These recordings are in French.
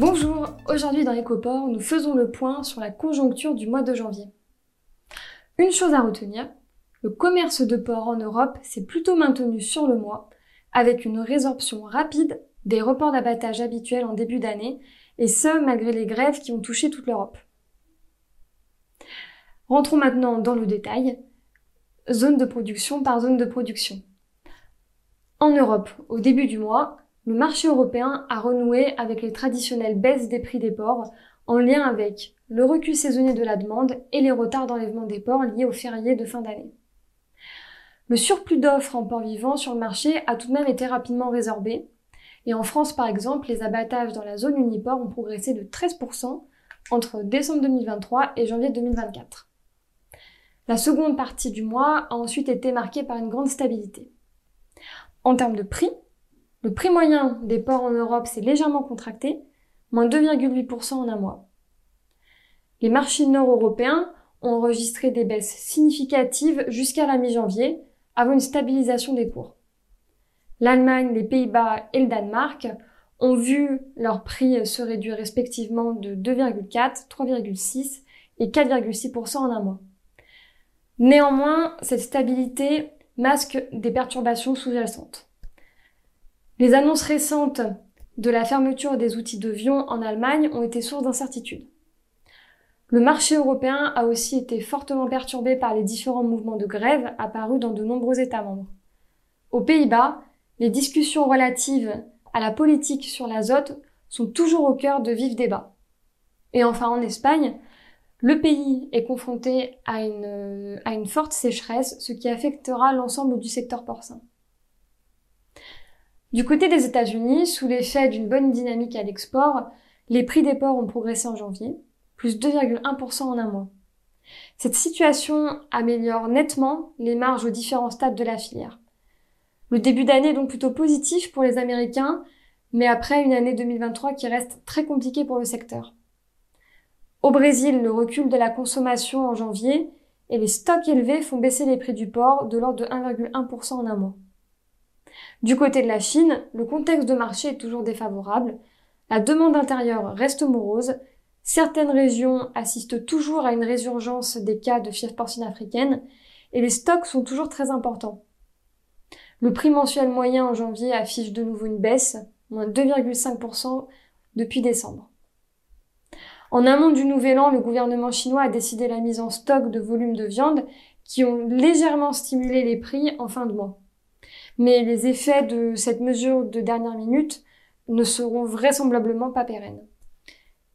aujourd'hui dans EcoPort, nous faisons le point sur la conjoncture du mois de janvier. Une chose à retenir, le commerce de porc en Europe s'est plutôt maintenu sur le mois, avec une résorption rapide des reports d'abattage habituels en début d'année, et ce malgré les grèves qui ont touché toute l'Europe. Rentrons maintenant dans le détail, zone de production par zone de production. En Europe, au début du mois, le marché européen a renoué avec les traditionnelles baisses des prix des porcs en lien avec le recul saisonnier de la demande et les retards d'enlèvement des porcs liés aux fériés de fin d'année. Le surplus d'offres en porcs vivants sur le marché a tout de même été rapidement résorbé. Et en France, par exemple, les abattages dans la zone uniport ont progressé de 13% entre décembre 2023 et janvier 2024. La seconde partie du mois a ensuite été marquée par une grande stabilité. En termes de prix, le prix moyen des porcs en Europe s'est légèrement contracté, moins 2,8% en un mois. Les marchés nord-européens ont enregistré des baisses significatives jusqu'à la mi-janvier, avant une stabilisation des cours. L'Allemagne, les Pays-Bas et le Danemark ont vu leurs prix se réduire respectivement de 2,4, 3,6 et 4,6% en un mois. Néanmoins, cette stabilité masque des perturbations sous-jacentes. Les annonces récentes de la fermeture des outils de Vion en Allemagne ont été source d'incertitude. Le marché européen a aussi été fortement perturbé par les différents mouvements de grève apparus dans de nombreux États membres. Aux Pays-Bas, les discussions relatives à la politique sur l'azote sont toujours au cœur de vifs débats. Et enfin en Espagne, le pays est confronté à une forte sécheresse, ce qui affectera l'ensemble du secteur porcin. Du côté des États-Unis, sous l'effet d'une bonne dynamique à l'export, les prix des porcs ont progressé en janvier, plus 2,1% en un mois. Cette situation améliore nettement les marges aux différents stades de la filière. Le début d'année est donc plutôt positif pour les Américains, mais après une année 2023 qui reste très compliquée pour le secteur. Au Brésil, le recul de la consommation en janvier et les stocks élevés font baisser les prix du porc de l'ordre de 1,1% en un mois. Du côté de la Chine, le contexte de marché est toujours défavorable. La demande intérieure reste morose. Certaines régions assistent toujours à une résurgence des cas de fièvre porcine africaine et les stocks sont toujours très importants. Le prix mensuel moyen en janvier affiche de nouveau une baisse, moins 2,5% depuis décembre. En amont du nouvel an, le gouvernement chinois a décidé la mise en stock de volumes de viande qui ont légèrement stimulé les prix en fin de mois mais les effets de cette mesure de dernière minute ne seront vraisemblablement pas pérennes.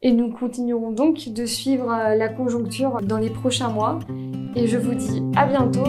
Et nous continuerons donc de suivre euh, la conjoncture dans les prochains mois. Et je vous dis à bientôt